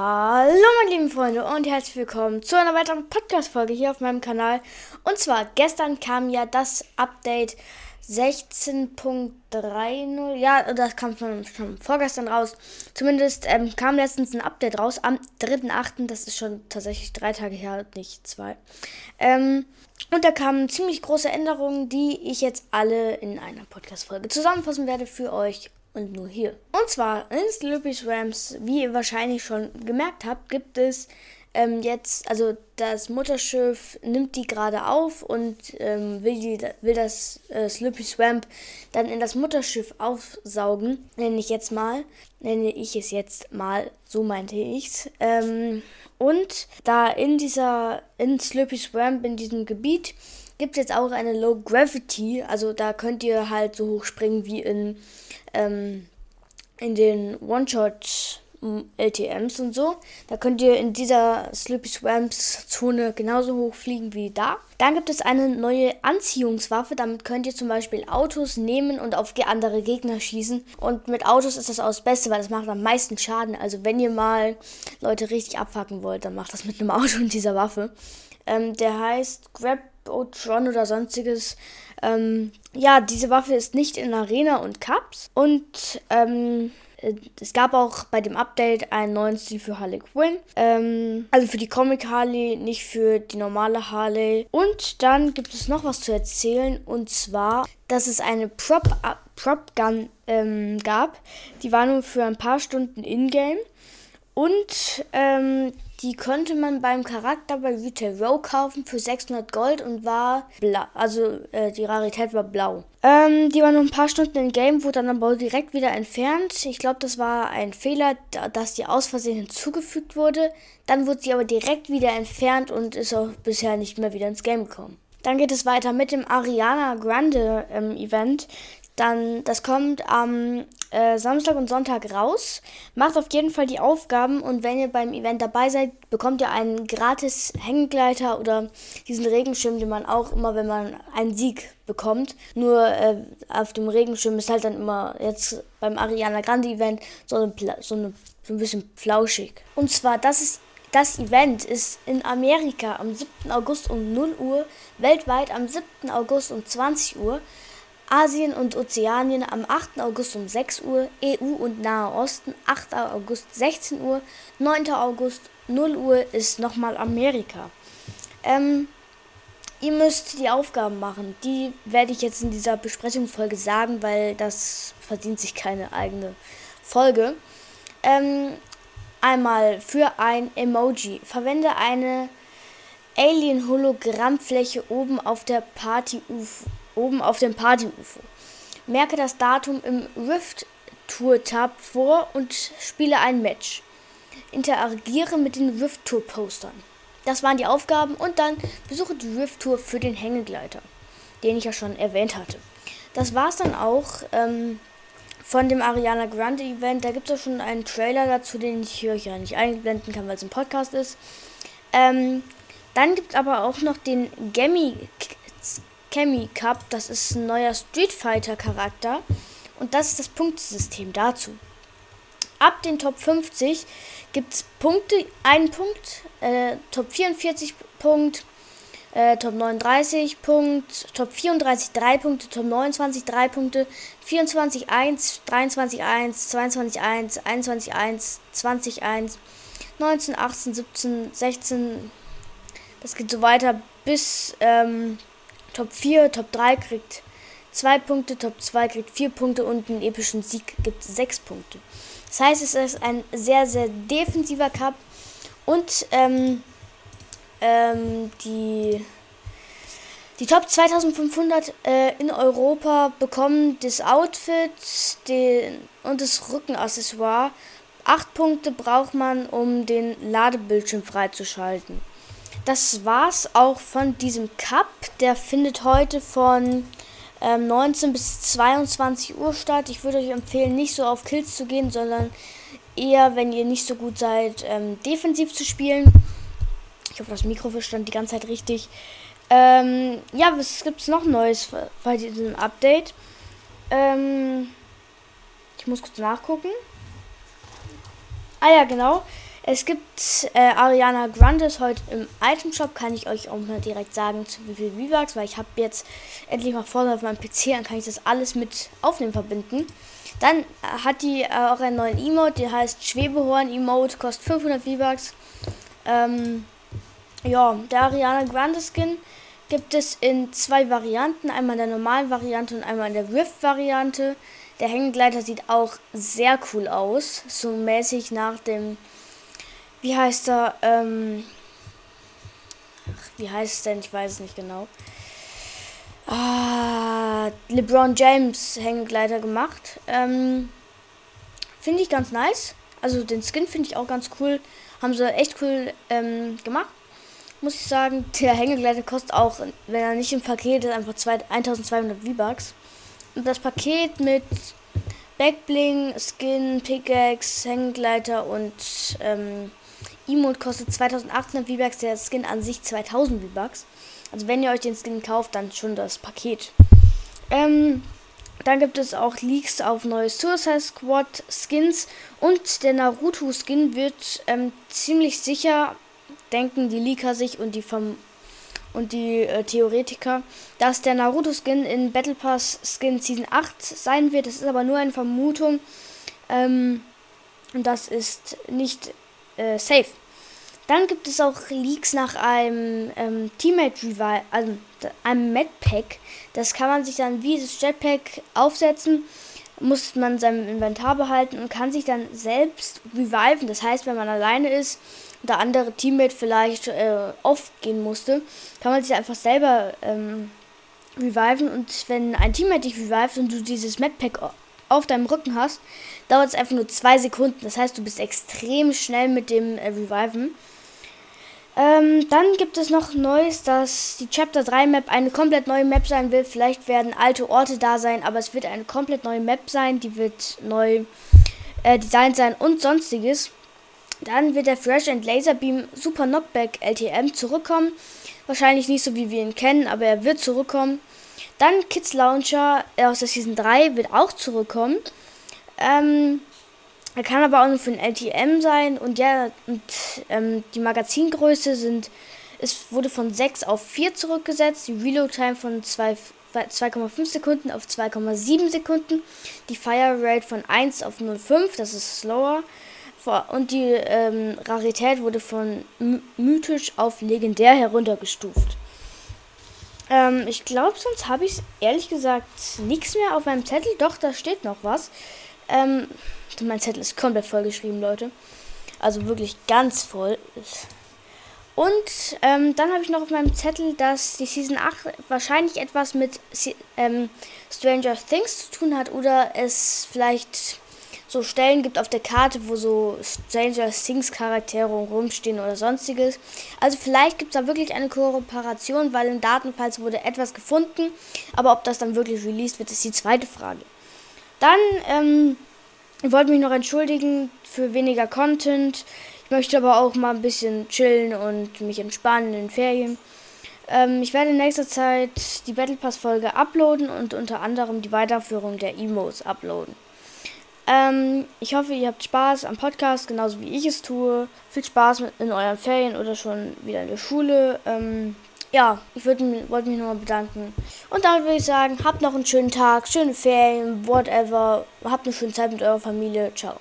Hallo meine lieben Freunde und herzlich willkommen zu einer weiteren Podcast-Folge hier auf meinem Kanal. Und zwar gestern kam ja das Update 16.30. Ja, das kam schon, schon vorgestern raus. Zumindest ähm, kam letztens ein Update raus am 3.8. Das ist schon tatsächlich drei Tage her, nicht zwei. Ähm, und da kamen ziemlich große Änderungen, die ich jetzt alle in einer Podcast-Folge zusammenfassen werde für euch und nur hier. Und zwar in Slurpy's Rams, wie ihr wahrscheinlich schon gemerkt habt, gibt es ähm, jetzt, also das Mutterschiff nimmt die gerade auf und ähm, will, die, will das äh, Slurpy Swamp dann in das Mutterschiff aufsaugen, nenne ich jetzt mal, nenne ich es jetzt mal, so meinte ich's. Ähm, und da in dieser, in Slurpy Swamp, in diesem Gebiet, gibt es jetzt auch eine Low Gravity, also da könnt ihr halt so hoch springen wie in ähm, in den One-Shot LTMs und so. Da könnt ihr in dieser Slippy Swamps Zone genauso hoch fliegen wie da. Dann gibt es eine neue Anziehungswaffe. Damit könnt ihr zum Beispiel Autos nehmen und auf andere Gegner schießen. Und mit Autos ist das auch das Beste, weil das macht am meisten Schaden. Also wenn ihr mal Leute richtig abfacken wollt, dann macht das mit einem Auto und dieser Waffe. Ähm, der heißt Grab Otron oder sonstiges. Ähm, ja, diese Waffe ist nicht in Arena und Cups. Und ähm, äh, es gab auch bei dem Update einen neuen Stil für Harley Quinn. Ähm, also für die Comic Harley, nicht für die normale Harley. Und dann gibt es noch was zu erzählen. Und zwar, dass es eine Prop, äh, Prop Gun ähm, gab. Die war nur für ein paar Stunden in-game. Und ähm, die konnte man beim Charakter bei Retail Row kaufen für 600 Gold und war blau. Also äh, die Rarität war blau. Ähm, die war noch ein paar Stunden im Game, wurde dann aber direkt wieder entfernt. Ich glaube, das war ein Fehler, dass die aus Versehen hinzugefügt wurde. Dann wurde sie aber direkt wieder entfernt und ist auch bisher nicht mehr wieder ins Game gekommen. Dann geht es weiter mit dem Ariana Grande ähm, Event. Dann, das kommt am äh, Samstag und Sonntag raus. Macht auf jeden Fall die Aufgaben und wenn ihr beim Event dabei seid, bekommt ihr einen gratis Hängegleiter oder diesen Regenschirm, den man auch immer, wenn man einen Sieg bekommt. Nur äh, auf dem Regenschirm ist halt dann immer jetzt beim Ariana Grande Event so, eine, so, eine, so ein bisschen flauschig. Und zwar, das ist das Event ist in Amerika am 7. August um 0 Uhr, weltweit am 7. August um 20 Uhr. Asien und Ozeanien am 8. August um 6 Uhr, EU und Nahe Osten 8. August 16 Uhr, 9. August 0 Uhr ist nochmal Amerika. Ähm, ihr müsst die Aufgaben machen. Die werde ich jetzt in dieser Besprechungsfolge sagen, weil das verdient sich keine eigene Folge. Ähm, einmal für ein Emoji. Verwende eine Alien-Hologrammfläche oben auf der Party-UFO oben auf dem Party-UFO. Merke das Datum im Rift Tour Tab vor und spiele ein Match. Interagiere mit den Rift Tour Postern. Das waren die Aufgaben und dann besuche die Rift Tour für den Hängegleiter, den ich ja schon erwähnt hatte. Das war es dann auch ähm, von dem Ariana Grande Event. Da gibt es auch schon einen Trailer dazu, den ich hier ja nicht einblenden kann, weil es ein Podcast ist. Ähm, dann gibt es aber auch noch den Gammy Chemi Cup. Das ist ein neuer Street Fighter Charakter. Und das ist das Punktesystem dazu. Ab den Top 50 gibt es Punkte, einen Punkt, äh, Top 44 Punkt, äh, Top 39 Punkt, Top 34 3 Punkte, Top 29 3 Punkte, 24 1, 23 1, 22 1, 21 1, 20 1, 19, 18, 17, 16. Das geht so weiter bis ähm, Top 4, Top 3 kriegt 2 Punkte, Top 2 kriegt 4 Punkte und einen epischen Sieg gibt 6 Punkte. Das heißt, es ist ein sehr, sehr defensiver Cup und ähm, ähm, die, die Top 2500 äh, in Europa bekommen das Outfit den, und das Rückenaccessoire. 8 Punkte braucht man, um den Ladebildschirm freizuschalten das war's auch von diesem Cup. Der findet heute von ähm, 19 bis 22 Uhr statt. Ich würde euch empfehlen, nicht so auf Kills zu gehen, sondern eher, wenn ihr nicht so gut seid, ähm, defensiv zu spielen. Ich hoffe, das Mikro verstand die ganze Zeit richtig. Ähm, ja, was gibt's noch Neues bei diesem Update? Ähm, ich muss kurz nachgucken. Ah ja, genau. Es gibt äh, Ariana Grandes heute im Item Shop, kann ich euch auch mal direkt sagen, zu wie viel V-Bucks, weil ich habe jetzt endlich mal vorne auf meinem PC, dann kann ich das alles mit Aufnehmen verbinden. Dann hat die äh, auch einen neuen Emote, der heißt Schwebehorn Emote, kostet 500 V-Bucks. Ähm, ja, der Ariana Grande Skin gibt es in zwei Varianten, einmal in der normalen Variante und einmal in der Rift-Variante. Der Hängegleiter sieht auch sehr cool aus, so mäßig nach dem wie heißt er? Ähm, wie heißt es denn? Ich weiß es nicht genau. Ah, LeBron James Hängegleiter gemacht. Ähm, finde ich ganz nice. Also den Skin finde ich auch ganz cool. Haben sie echt cool ähm, gemacht. Muss ich sagen, der Hängegleiter kostet auch, wenn er nicht im Paket ist, einfach 1200 V-Bucks. Und das Paket mit Backbling, Skin, Pickaxe, Hängegleiter und ähm, Emote kostet 2800 V-Bucks, der Skin an sich 2000 V-Bucks. Also wenn ihr euch den Skin kauft, dann schon das Paket. Ähm, dann gibt es auch Leaks auf neue Suicide Squad Skins und der Naruto Skin wird ähm, ziemlich sicher, denken die Leaker sich und die vom und die äh, Theoretiker, dass der Naruto Skin in Battle Pass Skin Season 8 sein wird. Das ist aber nur eine Vermutung. Ähm, und das ist nicht äh, safe. Dann gibt es auch Leaks nach einem ähm, Teammate Revive, also einem Medpack. Das kann man sich dann wie das Jetpack aufsetzen, muss man sein Inventar behalten und kann sich dann selbst reviven. Das heißt, wenn man alleine ist und der andere Teammate vielleicht äh, aufgehen musste, kann man sich einfach selber ähm, reviven. Und wenn ein Teammate dich revived und du dieses Medpack auf deinem Rücken hast, dauert es einfach nur zwei Sekunden. Das heißt, du bist extrem schnell mit dem äh, Reviven. Ähm, dann gibt es noch Neues, dass die Chapter 3 Map eine komplett neue Map sein will. Vielleicht werden alte Orte da sein, aber es wird eine komplett neue Map sein. Die wird neu äh, designt sein und sonstiges. Dann wird der Fresh and Laser Beam Super Knockback LTM zurückkommen. Wahrscheinlich nicht so wie wir ihn kennen, aber er wird zurückkommen. Dann Kids Launcher aus der Season 3 wird auch zurückkommen. Ähm, er kann aber auch nur für ein LTM sein. Und ja, und, ähm, die Magazingröße sind, es wurde von 6 auf 4 zurückgesetzt. Die Reload-Time von 2,5 Sekunden auf 2,7 Sekunden. Die Fire Rate von 1 auf 0,5, das ist slower. Und die ähm, Rarität wurde von mythisch auf legendär heruntergestuft. Ähm, ich glaube, sonst habe ich ehrlich gesagt nichts mehr auf meinem Zettel. Doch, da steht noch was. Ähm, mein Zettel ist komplett vollgeschrieben, Leute. Also wirklich ganz voll. Und ähm, dann habe ich noch auf meinem Zettel, dass die Season 8 wahrscheinlich etwas mit ähm, Stranger Things zu tun hat oder es vielleicht so Stellen gibt auf der Karte, wo so Stranger Things Charaktere rumstehen oder sonstiges. Also vielleicht gibt es da wirklich eine Kooperation, weil im Datenfalls wurde etwas gefunden, aber ob das dann wirklich released wird, ist die zweite Frage. Dann, ähm, wollte mich noch entschuldigen für weniger Content. Ich möchte aber auch mal ein bisschen chillen und mich entspannen in den Ferien. Ähm, ich werde in nächster Zeit die Battle Pass Folge uploaden und unter anderem die Weiterführung der Emos uploaden. Ähm, ich hoffe, ihr habt Spaß am Podcast, genauso wie ich es tue. Viel Spaß in euren Ferien oder schon wieder in der Schule. Ähm, ja, ich wollte mich nochmal bedanken. Und damit würde ich sagen, habt noch einen schönen Tag, schöne Ferien, whatever. Habt eine schöne Zeit mit eurer Familie. Ciao.